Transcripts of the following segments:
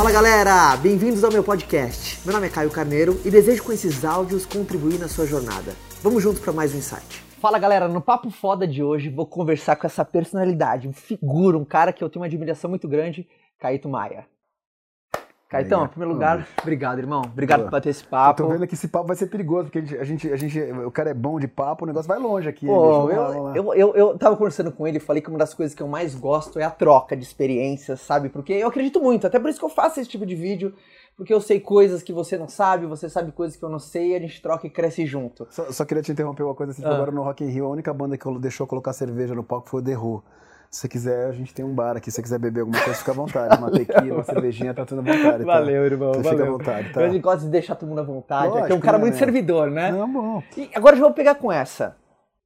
Fala galera, bem-vindos ao meu podcast. Meu nome é Caio Carneiro e desejo com esses áudios contribuir na sua jornada. Vamos juntos para mais um insight. Fala galera, no Papo Foda de hoje vou conversar com essa personalidade, um figura, um cara que eu tenho uma admiração muito grande, Caíto Maia. Caetão, em primeiro lugar, obrigado, irmão. Obrigado por bater esse papo. Eu tô vendo que esse papo vai ser perigoso, porque a gente, a gente, a gente, o cara é bom de papo, o negócio vai longe aqui. Pô, eu, eu, eu, eu, tava conversando com ele e falei que uma das coisas que eu mais gosto é a troca de experiências, sabe? Porque eu acredito muito, até por isso que eu faço esse tipo de vídeo, porque eu sei coisas que você não sabe, você sabe coisas que eu não sei, e a gente troca e cresce junto. Só, só queria te interromper uma coisa, assim, ah. agora no Rock in Rio, a única banda que deixou colocar cerveja no palco foi o The Who. Se você quiser, a gente tem um bar aqui. Se você quiser beber alguma coisa, fica à vontade. Uma tequila, uma cervejinha, tá tudo à vontade. Tá? Valeu, irmão. Você valeu. fica à vontade, tá? Eu gosto de deixar todo mundo à vontade. Lógico, é um cara né, muito servidor, né? Não, bom. E agora já vou pegar com essa.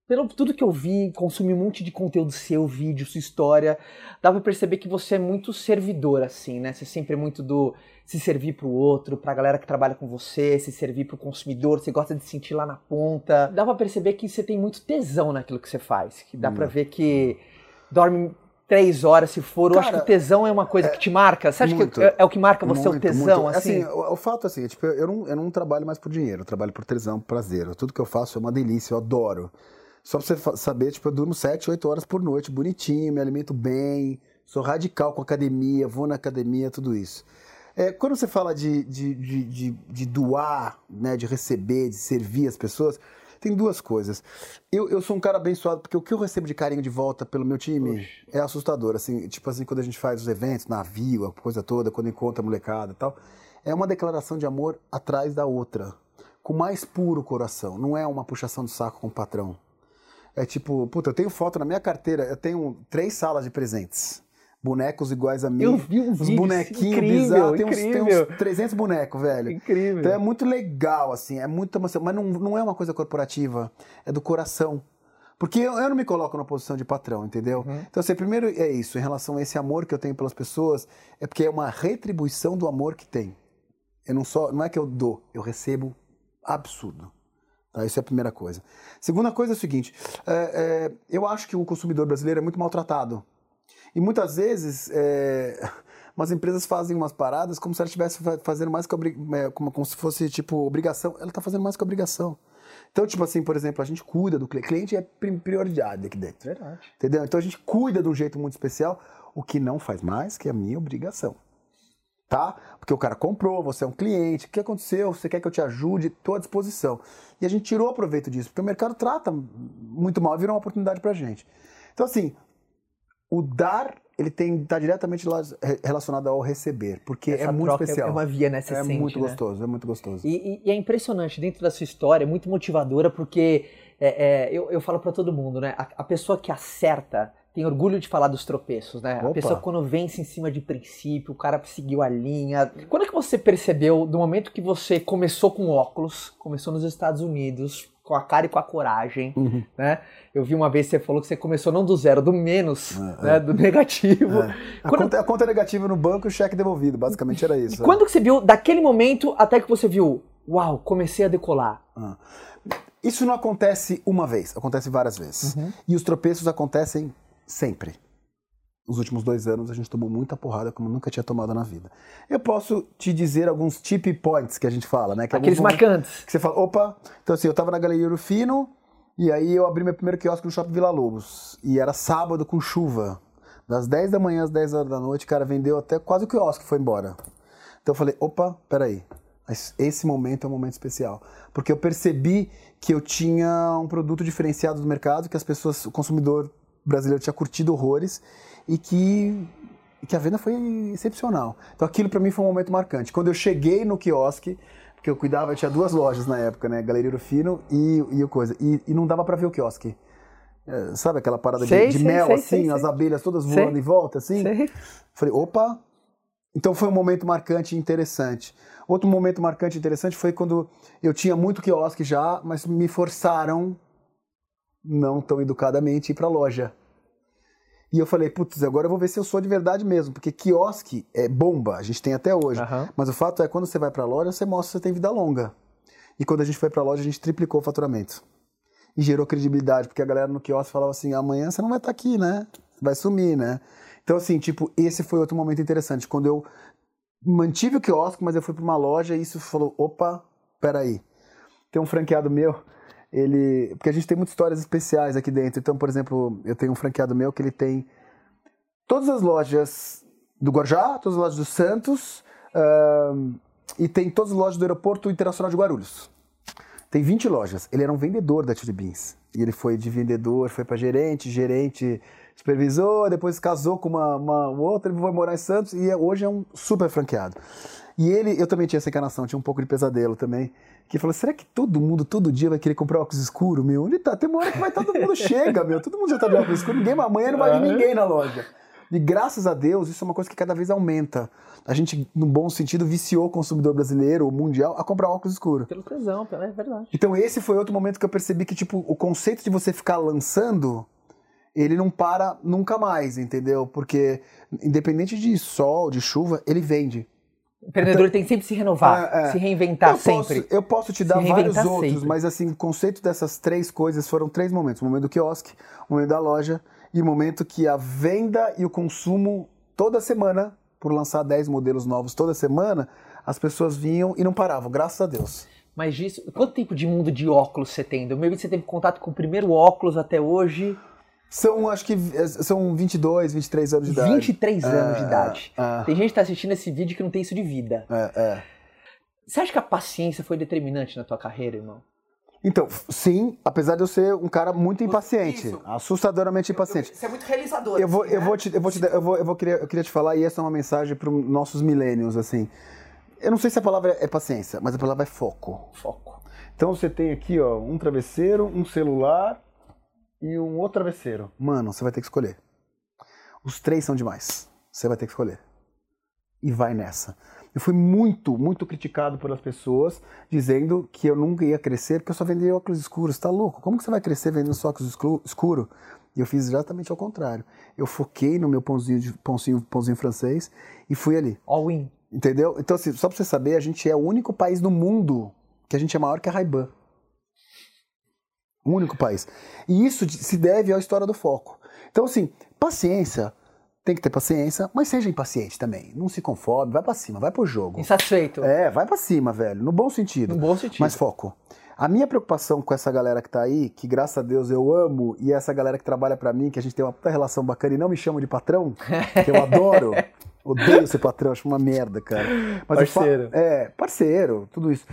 Pelo tudo que eu vi, consumi um monte de conteúdo seu, vídeo, sua história, dá pra perceber que você é muito servidor, assim, né? Você sempre é muito do se servir pro outro, pra galera que trabalha com você, se servir pro consumidor, você gosta de sentir lá na ponta. Dá pra perceber que você tem muito tesão naquilo que você faz, que dá hum. pra ver que dorme três horas, se for. Cara, eu acho que o tesão é uma coisa é, que te marca. Você acha muito, que é, é, o que marca você muito, o tesão? Muito. Assim? assim, o, o, fato assim, tipo, eu não, eu não trabalho mais por dinheiro, eu trabalho por tesão, por prazer. Tudo que eu faço é uma delícia, eu adoro. Só pra você saber, tipo, eu durmo sete, oito horas por noite, bonitinho, me alimento bem, sou radical com academia, vou na academia, tudo isso. É, quando você fala de, de, de, de, de doar, né, de receber, de servir as pessoas, tem duas coisas. Eu, eu sou um cara abençoado, porque o que eu recebo de carinho de volta pelo meu time Oxe. é assustador. Assim, tipo assim, quando a gente faz os eventos, navio, a coisa toda, quando encontra a molecada e tal, é uma declaração de amor atrás da outra. Com mais puro coração. Não é uma puxação de saco com o patrão. É tipo, puta, eu tenho foto na minha carteira, eu tenho três salas de presentes bonecos iguais a mim. Eu vi um Os bonequinhos bizarros. Tem uns, tem uns 300 bonecos, velho. Incrível. Então é muito legal, assim. É muito emoção. Mas não, não é uma coisa corporativa. É do coração. Porque eu, eu não me coloco na posição de patrão, entendeu? Uhum. Então, assim, primeiro é isso. Em relação a esse amor que eu tenho pelas pessoas, é porque é uma retribuição do amor que tem. Eu não só, não é que eu dou, eu recebo absurdo. Tá? Isso é a primeira coisa. Segunda coisa é o seguinte: é, é, eu acho que o consumidor brasileiro é muito maltratado. E muitas vezes, é, umas empresas fazem umas paradas como se ela estivesse fazendo mais que é, como, como se fosse tipo obrigação. Ela está fazendo mais que obrigação. Então, tipo assim, por exemplo, a gente cuida do cliente. Cliente é prioridade aqui dentro. Verdade. Entendeu? Então a gente cuida de um jeito muito especial, o que não faz mais que a minha obrigação. Tá? Porque o cara comprou, você é um cliente, o que aconteceu? Você quer que eu te ajude? Estou à disposição. E a gente tirou proveito disso, porque o mercado trata muito mal e virou uma oportunidade pra gente. Então, assim, o dar ele tem está diretamente relacionado ao receber, porque Essa é muito especial. É uma via nessa É muito né? gostoso, é muito gostoso. E, e, e, é impressionante dentro da sua história, é muito motivadora, porque é, é, eu, eu falo para todo mundo, né? A, a, pessoa que acerta tem orgulho de falar dos tropeços, né? Opa. A pessoa quando vence em cima de princípio, o cara seguiu a linha. Quando é que você percebeu, do momento que você começou com óculos, começou nos Estados Unidos, com a cara e com a coragem, uhum. né? Eu vi uma vez que você falou que você começou não do zero, do menos, é, né? É. do negativo. É. A, quando... conta, a, conta, negativa no banco e o cheque devolvido, basicamente era isso. E quando que você viu, daquele momento até que você viu, uau, comecei a decolar? Ah. Isso não acontece uma vez, acontece várias vezes. Uhum. E os tropeços acontecem sempre nos últimos dois anos a gente tomou muita porrada como nunca tinha tomado na vida. Eu posso te dizer alguns tip points que a gente fala, né? Que Aqueles marcantes. Que você fala, opa, então assim, eu tava na Galeria Urufino e aí eu abri meu primeiro quiosque no Shopping Vila Lobos. E era sábado com chuva. Das 10 da manhã às 10 horas da noite, cara, vendeu até quase o quiosque foi embora. Então eu falei, opa, peraí. Esse momento é um momento especial. Porque eu percebi que eu tinha um produto diferenciado do mercado, que as pessoas, o consumidor brasileiro tinha curtido horrores e que, que a venda foi excepcional. Então aquilo para mim foi um momento marcante. Quando eu cheguei no quiosque, porque eu cuidava, eu tinha duas lojas na época, né? Galeria Fino e, e o coisa. E, e não dava para ver o quiosque. É, sabe aquela parada sei, de, de sei, mel, sei, assim, as abelhas todas voando em volta, assim? Falei, opa! Então foi um momento marcante e interessante. Outro momento marcante e interessante foi quando eu tinha muito quiosque já, mas me forçaram, não tão educadamente, ir para a loja. E eu falei, putz, agora eu vou ver se eu sou de verdade mesmo, porque quiosque é bomba, a gente tem até hoje. Uhum. Mas o fato é, quando você vai para a loja, você mostra que você tem vida longa. E quando a gente foi para a loja, a gente triplicou o faturamento. E gerou credibilidade, porque a galera no quiosque falava assim: amanhã você não vai estar tá aqui, né? Vai sumir, né? Então, assim, tipo, esse foi outro momento interessante, quando eu mantive o quiosque, mas eu fui para uma loja e isso falou, opa, peraí. Tem um franqueado meu, ele... Porque a gente tem muitas histórias especiais aqui dentro. Então, por exemplo, eu tenho um franqueado meu que ele tem todas as lojas do Guarujá, todas as lojas do Santos uh, e tem todas as lojas do Aeroporto Internacional de Guarulhos. Tem 20 lojas. Ele era um vendedor da Chili Beans. E ele foi de vendedor, foi para gerente, gerente, supervisor, depois casou com uma, uma outra, ele foi morar em Santos e hoje é um super franqueado. E ele, eu também tinha essa encarnação, tinha um pouco de pesadelo também. Que falou: será que todo mundo, todo dia, vai querer comprar óculos escuro, meu? Onde tá? Tem uma hora que vai todo mundo chega, meu. Todo mundo já tá de óculos escuro, ninguém, amanhã não vai vir ninguém na loja. E graças a Deus, isso é uma coisa que cada vez aumenta. A gente, num bom sentido, viciou o consumidor brasileiro, o mundial, a comprar óculos escuros. Pelo tesão, é verdade. Então esse foi outro momento que eu percebi que, tipo, o conceito de você ficar lançando, ele não para nunca mais, entendeu? Porque, independente de sol, de chuva, ele vende. O empreendedor tem que sempre se renovar, é, é. se reinventar eu sempre. Posso, eu posso te dar vários outros, sempre. mas assim, o conceito dessas três coisas foram três momentos. O momento do quiosque, o momento da loja e o momento que a venda e o consumo toda semana por lançar 10 modelos novos toda semana, as pessoas vinham e não paravam, graças a Deus. Mas disso, quanto tempo de mundo de óculos você tem? Do meio você teve contato com o primeiro óculos até hoje? São, acho que, são 22, 23 anos de idade. 23 é, anos de idade. É. Tem gente que tá assistindo esse vídeo que não tem isso de vida. É, é. Você acha que a paciência foi determinante na tua carreira, irmão? Então, sim, apesar de eu ser um cara muito impaciente, Isso. assustadoramente impaciente. Você é muito realizador. Eu vou, assim, eu né? vou te, eu vou te, eu vou, eu vou queria, eu queria te falar e essa é uma mensagem para os nossos millennials assim. Eu não sei se a palavra é paciência, mas a palavra é foco. Foco. Então você tem aqui, ó, um travesseiro, um celular e um outro travesseiro. Mano, você vai ter que escolher. Os três são demais. Você vai ter que escolher. E vai nessa. Eu fui muito, muito criticado pelas pessoas, dizendo que eu nunca ia crescer porque eu só vendia óculos escuros. Tá louco? Como que você vai crescer vendendo só óculos escuro? E eu fiz exatamente ao contrário. Eu foquei no meu pãozinho, de, pãozinho, pãozinho francês e fui ali. All in. Entendeu? Então, assim, só pra você saber, a gente é o único país no mundo que a gente é maior que a Ray-Ban. O único país. E isso se deve à história do foco. Então, assim, paciência tem que ter paciência, mas seja impaciente também. Não se conforme, vai para cima, vai pro jogo. Insatisfeito. É, vai para cima, velho, no bom sentido. No bom sentido. Mas foco. A minha preocupação com essa galera que tá aí, que graças a Deus eu amo, e essa galera que trabalha para mim, que a gente tem uma puta relação bacana e não me chama de patrão, que eu adoro. Odeio ser patrão, acho uma merda, cara. Mas parceiro. É, parceiro, tudo isso.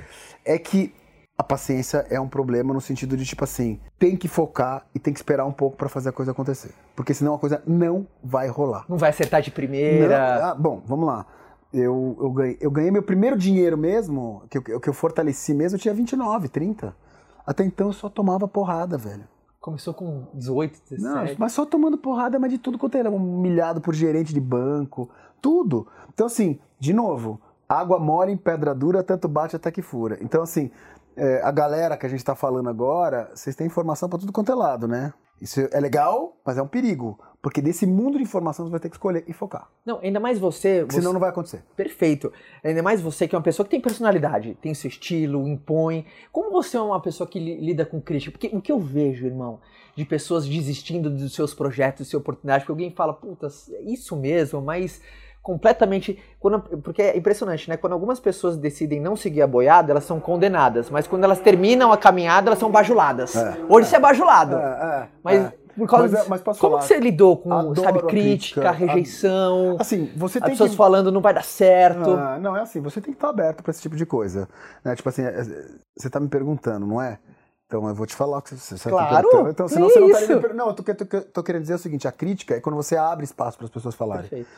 É que a paciência é um problema no sentido de tipo assim, tem que focar e tem que esperar um pouco para fazer a coisa acontecer, porque senão a coisa não vai rolar. Não vai acertar de primeira. Ah, bom, vamos lá. Eu, eu, ganhei, eu ganhei meu primeiro dinheiro mesmo, que eu, que eu fortaleci mesmo, eu tinha 29, 30. Até então eu só tomava porrada, velho. Começou com 18, 17. Não, mas só tomando porrada, mas de tudo quanto era. Humilhado por gerente de banco, tudo. Então, assim, de novo, água mole em pedra dura, tanto bate até que fura. Então, assim, é, a galera que a gente está falando agora, vocês têm informação para tudo quanto é lado, né? Isso é legal, mas é um perigo. Porque desse mundo de informação você vai ter que escolher e focar. Não, ainda mais você. você... Senão não vai acontecer. Perfeito. Ainda mais você que é uma pessoa que tem personalidade, tem seu estilo, impõe. Como você é uma pessoa que lida com crítica? Porque o que eu vejo, irmão, de pessoas desistindo dos seus projetos, de sua oportunidade, porque alguém fala, puta, é isso mesmo, mas completamente. Quando, porque é impressionante, né? Quando algumas pessoas decidem não seguir a boiada, elas são condenadas. Mas quando elas terminam a caminhada, elas são bajuladas. É, Hoje é, você é bajulado. É, é mas. É. Por causa mas, é, mas como falar, você lidou com, sabe, crítica, crítica, a rejeição? Assim, você tem as pessoas que... falando não vai dar certo. Ah, não, é assim, você tem que estar aberto para esse tipo de coisa. Né? Tipo assim, você está me perguntando, não é? Então eu vou te falar que você sabe Claro! Então, então senão você não estaria me Não, eu tô, tô, tô, querendo dizer o seguinte: a crítica é quando você abre espaço para as pessoas falarem. Perfeito.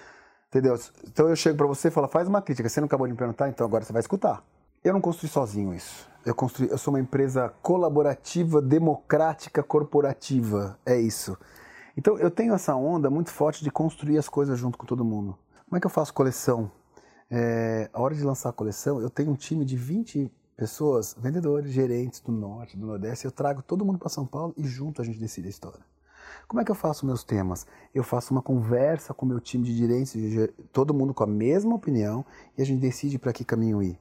Entendeu? Então eu chego para você e falo, faz uma crítica. Você não acabou de me perguntar, então agora você vai escutar. Eu não construí sozinho isso. Eu construí, eu sou uma empresa colaborativa, democrática, corporativa. É isso. Então eu tenho essa onda muito forte de construir as coisas junto com todo mundo. Como é que eu faço coleção? É, a hora de lançar a coleção, eu tenho um time de 20 pessoas, vendedores, gerentes do norte, do nordeste. Eu trago todo mundo para São Paulo e junto a gente decide a história. Como é que eu faço meus temas? Eu faço uma conversa com meu time de direitos, todo mundo com a mesma opinião, e a gente decide para que caminho ir.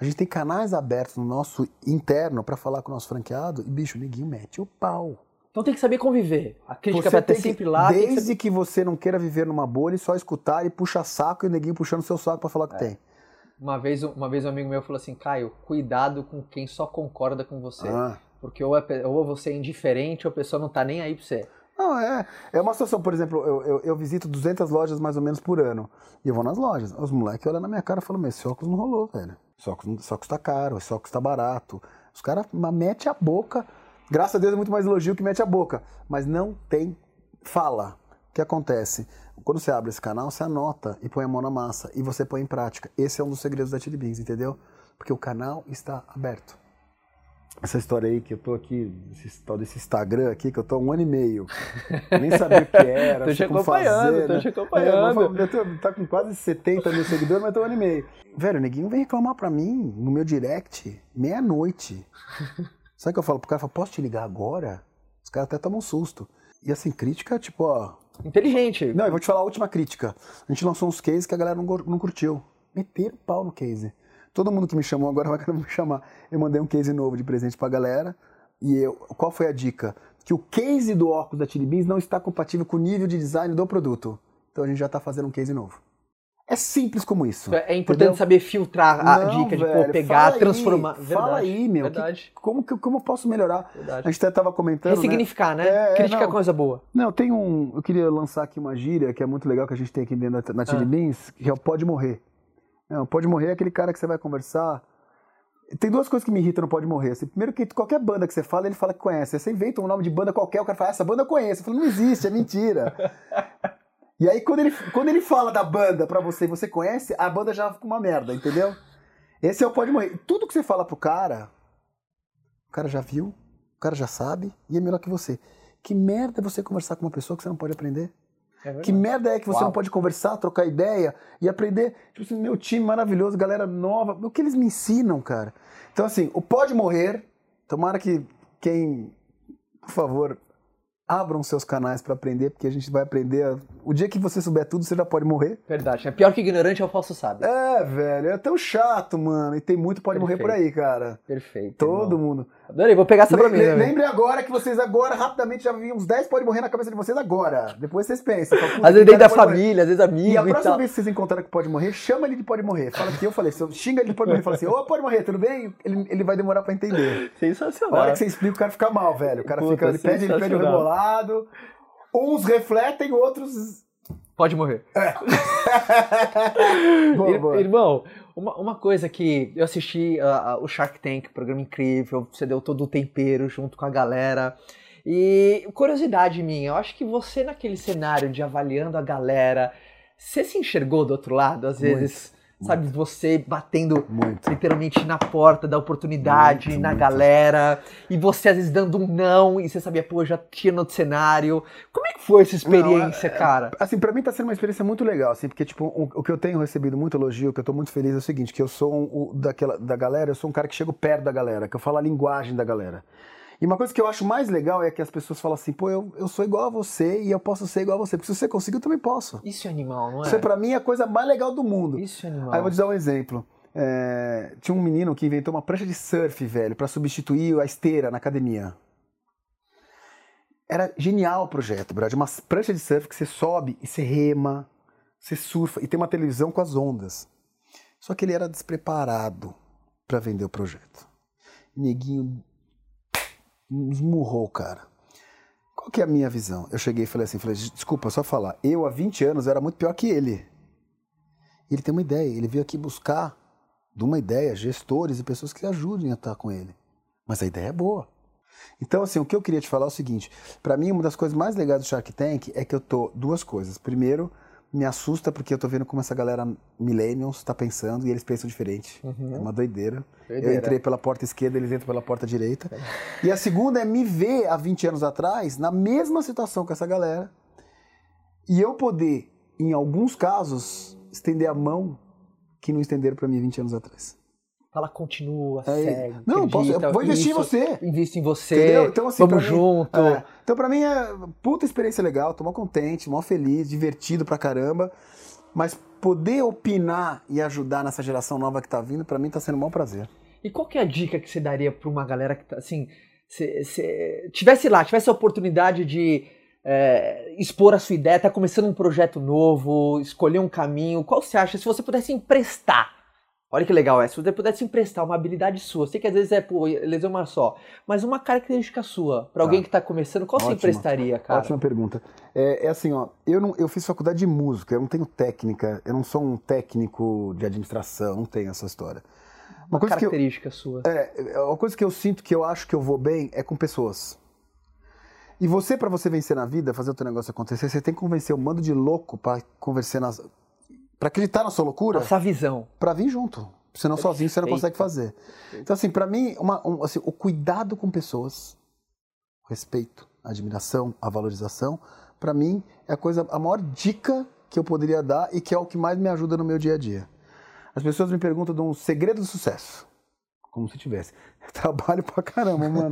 A gente tem canais abertos no nosso interno para falar com o nosso franqueado e, bicho, o neguinho mete o pau. Então tem que saber conviver. A crítica vai que- sempre lá. que Desde saber- que, você não queira viver numa bolha e só escutar e puxa saco e o neguinho puxando seu saco pra falar o que É. tem. Uma vez, uma vez um amigo meu falou assim, Caio, cuidado com quem só concorda com você. Ah. Porque ou, é ou você é indiferente ou a pessoa não tá nem aí pra você. Não, é. É uma situação, por exemplo, eu, eu, eu visito 200 lojas mais ou menos por ano. E eu vou nas lojas. Os moleques olham na minha cara e falam: Meu, esse óculos não rolou, velho. Esse óculos, esse óculos tá caro, esse óculos tá barato. Os caras metem a boca. Graças a Deus é muito mais elogio que mete a boca. Mas não tem fala. O que acontece? Quando você abre esse canal, você anota e põe a mão na massa. E você põe em prática. Esse é um dos segredos da Chili Beans, entendeu? Porque o canal está aberto. Essa história aí que eu tô aqui, esse tal desse Instagram aqui, que eu tô há um ano e meio. Nem sabia o que era. Tô te acompanhando, fazer, tô né? te acompanhando. É, eu tô- tá com quase 70 mil seguidores, mas tô um ano e meio. Velho, o neguinho vem reclamar pra mim no meu direct, meia-noite. Sabe o que eu falo pro cara? Eu falo, posso te ligar agora? Os caras até tomam um susto. E assim, crítica, tipo, ó, Inteligente. não, eu vou te falar a última crítica. A gente lançou uns cases que a galera não, não curtiu. Meteram pau no case. Todo mundo que me chamou agora vai querer me chamar. Eu mandei um case novo de presente pra galera. E eu, qual foi a dica? Que o case do óculos da Chili Beans não está compatível com o nível de design do produto. Então a gente já tá fazendo um case novo. É simples como isso. É importante entendeu? saber filtrar a Não, dica de pô, pegar, fala aí, transformar. Fala Verdade, aí, meu. que- Verdade. como, que, como eu posso melhorar? verdade. A gente até tava comentando. né? Ressignificar, né? É, é, Crítica é não. coisa boa. Não, tem um. Eu queria lançar aqui uma gíria que é muito legal que a gente tem aqui dentro da, na Chili Ah. Beans, que é o pode morrer. Não, pode morrer é aquele cara que você vai conversar. Tem duas coisas que me irritam no Pode Morrer. Assim, primeiro que qualquer banda que você fala, ele fala que conhece. Você inventa um nome de banda qualquer, o cara fala, essa banda eu conheço. Eu falo, não existe, é mentira. e aí, quando ele, quando ele fala da banda pra você e você conhece, a banda já fica uma merda, entendeu? Esse é o Pode Morrer. Tudo que você fala pro cara, o cara já viu, o cara já sabe e é melhor que você. Que merda é você conversar com uma pessoa que você não pode aprender? É. Que merda é que você Uau. não pode conversar, trocar ideia e aprender? Tipo assim, meu time maravilhoso, galera nova. O que eles me ensinam, cara? Então, assim, o Pode Morrer, tomara que quem, por favor, abram seus canais pra aprender, porque a gente vai aprender. a- O dia que você souber tudo, você já pode morrer. Verdade. É pior que ignorante é o falso sábio. É, velho, é tão chato, mano. E tem muito Pode Morrer por aí, cara. Perfeito. Todo irmão. mundo. Adorei, vou pegar essa pra mim. também. lembre agora que vocês agora, rapidamente, já viram uns 10 pode morrer na cabeça de vocês agora. Depois vocês pensam. Fala, "Puta, Às vezes que dentro da cara pode morrer." família, às vezes amigo E a e, próxima tal. vez que vocês encontrarem que pode morrer, chama ele de pode morrer. Fala que eu falei, se eu xinga ele de pode morrer, fala assim, ô pode morrer, tudo bem? Ele, ele vai demorar pra entender. A Sensacional. hora que você explica, o cara fica mal, velho. O cara Puta, fica, ele pede, ele pede o sensacional. rebolado. Uns refletem, outros. Pode morrer. Boa, Ir- boa. Irmão, uma, uma coisa que eu assisti ah, o Shark Tank, programa incrível, você deu todo o tempero junto com a galera. E curiosidade minha, eu acho que você naquele cenário de avaliando a galera, você se enxergou do outro lado, às vezes, sabe, você batendo Muito. literalmente na porta da oportunidade, Muito, na muito. galera, e você às vezes dando um não, e você sabia, pô, já tinha no outro cenário. Como é que foi essa experiência, Não, é- cara? Assim, pra mim tá sendo uma experiência muito legal, assim, porque, tipo, o, o que eu tenho recebido muito elogio, que eu tô muito feliz é o seguinte, que eu sou um, o- daquela, da galera, eu sou um cara que chego perto da galera, que eu falo a linguagem da galera. E uma coisa que eu acho mais legal é que as pessoas falam assim, pô, eu, eu sou igual a você e eu posso ser igual a você, porque se você conseguir, eu também posso. Isso é animal, não é? Isso é pra mim a coisa mais legal do mundo. Isso é animal. Aí eu vou te dar um exemplo. É, tinha um menino que inventou uma prancha de surf, velho, pra substituir a esteira na academia. Era genial o projeto, brother. Uma prancha de surf que você sobe e você rema, você surfa e tem uma televisão com as ondas. Só que ele era despreparado pra vender o projeto. Neguinho esmurrou cara. Qual que é a minha visão? Eu cheguei e falei assim, falei, desculpa, só falar. Eu, há 20 anos, era muito pior que ele. Ele tem uma ideia, ele veio aqui buscar de uma ideia gestores e pessoas que ajudem a estar com ele. Mas a ideia é boa. Então, assim, o que eu queria te falar é o seguinte: para mim, uma das coisas mais legais do Shark Tank é que eu tô duas coisas. Primeiro, me assusta porque eu tô vendo como essa galera millennials tá pensando e eles pensam diferente. É uma doideira. Doideira. Eu entrei pela porta esquerda, eles entram pela porta direita. E a segunda é me ver há 20 anos atrás na mesma situação que essa galera e eu poder, em alguns casos, estender a mão que não estenderam pra mim 20 anos atrás. Fala, continua, É, segue. não, posso- eu acredita, vou investir em você. Invisto em você. Entendeu? Então, assim, vamos pra mim- junto. É. Então, pra mim é puta experiência legal, tô mó contente, mó feliz, divertido pra caramba. Mas poder opinar e ajudar nessa geração nova que tá vindo, pra mim tá sendo um maior prazer. E qual que é a dica que você daria pra uma galera que tá assim, se, se tivesse lá, tivesse a oportunidade de é, expor a sua ideia, tá começando um projeto novo, escolher um caminho, qual você acha? Se você pudesse emprestar, olha que legal é, se você pudesse emprestar uma habilidade sua, sei que às vezes é, pô, lesão uma só, mas uma característica sua, para alguém tá. que tá começando, qual você emprestaria, cara? Ótima pergunta. É, é, assim, ó, eu, não, eu fiz faculdade de música, eu não tenho técnica, eu não sou um técnico de administração, não tenho essa história. Uma, uma característica eu, sua. É, é, uma coisa que eu sinto que eu acho que eu vou bem é com pessoas. E você, para você vencer na vida, fazer o teu negócio acontecer, você tem que convencer um bando de louco para convencer nas. Para acreditar na sua loucura. Essa visão. Para vir junto. Senão Perfeito. sozinho você não consegue fazer. Então, assim, para mim, uma, um, assim, o cuidado com pessoas, o respeito, a admiração, a valorização, para mim é a coisa, a maior dica que eu poderia dar e que é o que mais me ajuda no meu dia a dia. As pessoas me perguntam de um segredo do sucesso como se tivesse. trabalho pra caramba, mano.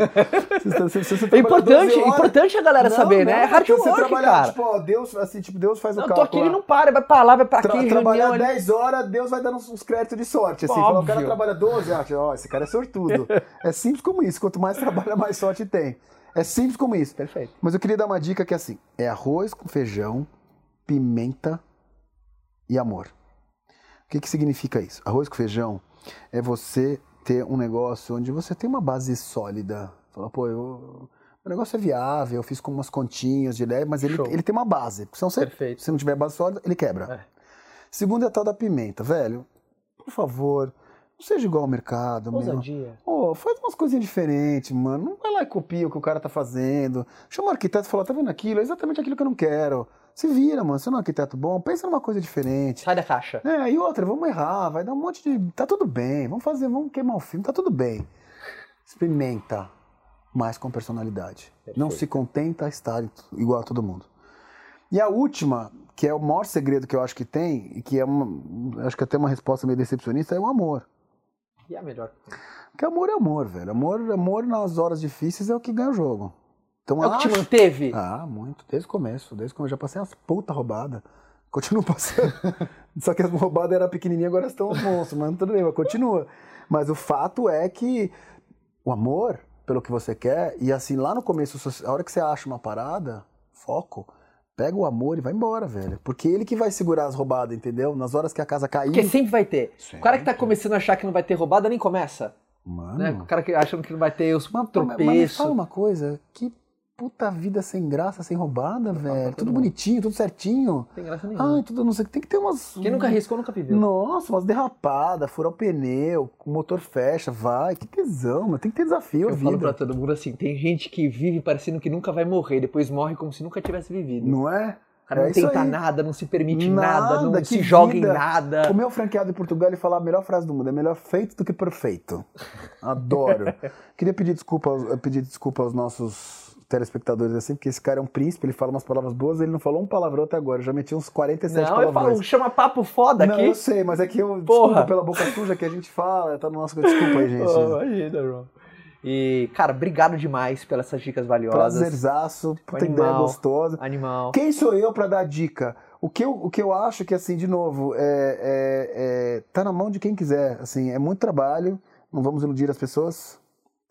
Você, você, você é importante, importante a galera não, saber, não, né? É hard work, você cara. Tipo, ó, Deus, assim, tipo, Deus faz o não, cálculo. Tô aqui, ele não para, vai pra lá, vai pra aqui, Tra Trabalhar reunião, 10 horas, Deus vai dando uns créditos de sorte, assim. Fala, o cara trabalha 12, acha, ó, esse cara é sortudo. é simples como isso, quanto mais trabalha, mais sorte tem. É simples como isso. Perfeito. Mas eu queria dar uma dica que é assim, é arroz com feijão, pimenta e amor. O que que significa isso? Arroz com feijão é você ter um negócio onde você tem uma base sólida. Fala, pô, eu, o negócio é viável, eu fiz com umas continhas de ideia, mas ele, ele tem uma base. Porque senão você, Perfeito. se não tiver base sólida, ele quebra. É. Segundo é a tal da pimenta. Velho, por favor, não seja igual ao mercado. Ousadia. Faz umas coisinhas diferentes, mano. Não vai lá e copia o que o cara tá fazendo. Chama o arquiteto e fala, tá vendo aquilo? É exatamente aquilo que eu não quero. Se vira, mano. Você não é um arquiteto bom, pensa numa coisa diferente. Sai da caixa. É, e outra, vamos errar, vai dar um monte de. Tá tudo bem, vamos fazer, vamos queimar o filme, tá tudo bem. Experimenta, mais com personalidade. Perfeito. Não se contenta a estar igual a todo mundo. E a última, que é o maior segredo que eu acho que tem, e que é uma. Acho que até uma resposta meio decepcionista, é o amor. E é a melhor. Porque amor é amor, velho. Amor, amor nas horas difíceis é o que ganha o jogo. Então, é o que te manteve? Ah, muito. Desde o começo. Desde quando eu já passei umas puta roubada. Continuo passando. Só que as roubadas eram pequenininhas, agora estão os monstros. Mas tudo bem, mas continua. Mas o fato é que o amor pelo que você quer, e assim, lá no começo, a hora que você acha uma parada, foco, pega o amor e vai embora, velho. Porque ele que vai segurar as roubadas, entendeu? Nas horas que a casa cair. Porque sempre vai ter. Sempre. O cara que tá começando a achar que não vai ter roubada nem começa. Mano. Né? O cara que achando que não vai ter os tropeços. Mas, mas me fala uma coisa, que puta vida sem graça, sem roubada, velho. Tudo bonitinho, tudo certinho. Tem graça nenhuma. Ai, tudo não sei. Tem que ter umas. Quem nunca arriscou, nunca viveu. Nossa, umas derrapadas, furar o pneu, o motor fecha, vai. Que tesão, mano. Tem que ter desafio, Eu vida. falo pra todo mundo assim: tem gente que vive parecendo que nunca vai morrer, depois morre como se nunca tivesse vivido. Não é? O cara é não tenta aí. nada, não se permite nada, nada não se vida. joga em nada. O meu franqueado em Portugal ele fala a melhor frase do mundo: é melhor feito do que perfeito. Adoro. Queria pedir desculpa, pedir desculpa aos nossos telespectadores assim, porque esse cara é um príncipe, ele fala umas palavras boas, ele não falou um palavrão até agora, eu já meti uns 47 não, palavrões. Não, eu falo, chama papo foda não, aqui. Não, eu sei, mas é que eu, Porra. desculpa pela boca suja que a gente fala, tá no nosso, desculpa aí, gente. Oh, imagina, bro. E, cara, obrigado demais pelas essas dicas valiosas. Prazerzaço, puta ideia gostosa. Animal. Quem sou eu para dar dica? O que, eu, o que eu acho que, assim, de novo, é, é, é, tá na mão de quem quiser. Assim, é muito trabalho, não vamos iludir as pessoas.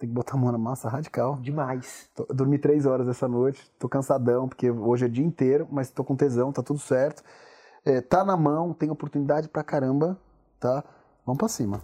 Tem que botar a mão na massa radical. Demais. Tô, dormi três horas essa noite, tô cansadão, porque hoje é dia inteiro, mas tô com tesão, tá tudo certo. É, tá na mão, tem oportunidade pra caramba, tá? Vamos pra cima.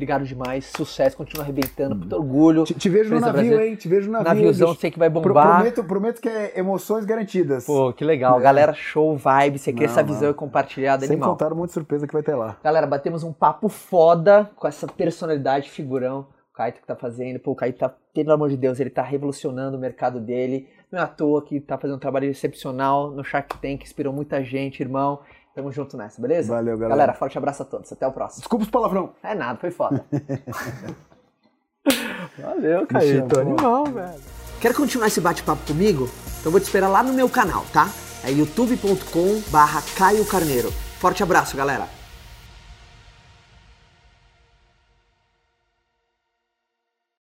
Obrigado demais, sucesso, continua arrebentando, muito orgulho. Te, te vejo no navio, hein? Te vejo no navio. Naviozão, sei que vai bombar. Prometo, prometo que é emoções garantidas. Pô, que legal. É. Galera, show, vibe. Você quer essa visão compartilhada, Sem animal. contar um monte de surpresa que vai ter lá. Galera, batemos um papo foda com essa personalidade, figurão. O Kaito que tá fazendo. Pô, o Kaito tá, pelo amor de Deus, ele tá revolucionando o mercado dele. Não é à toa que tá fazendo um trabalho excepcional no Shark Tank, inspirou muita gente, irmão. Tamo junto nessa, beleza? Valeu, galera. Galera, forte abraço a todos. Até o próximo. Desculpa os palavrão. É nada, foi foda. Valeu, Caíto. Animal, velho. Quer continuar esse bate-papo comigo? Então vou te esperar lá no meu canal, tá? É youtube.com barra Caio Carneiro. Forte abraço, galera.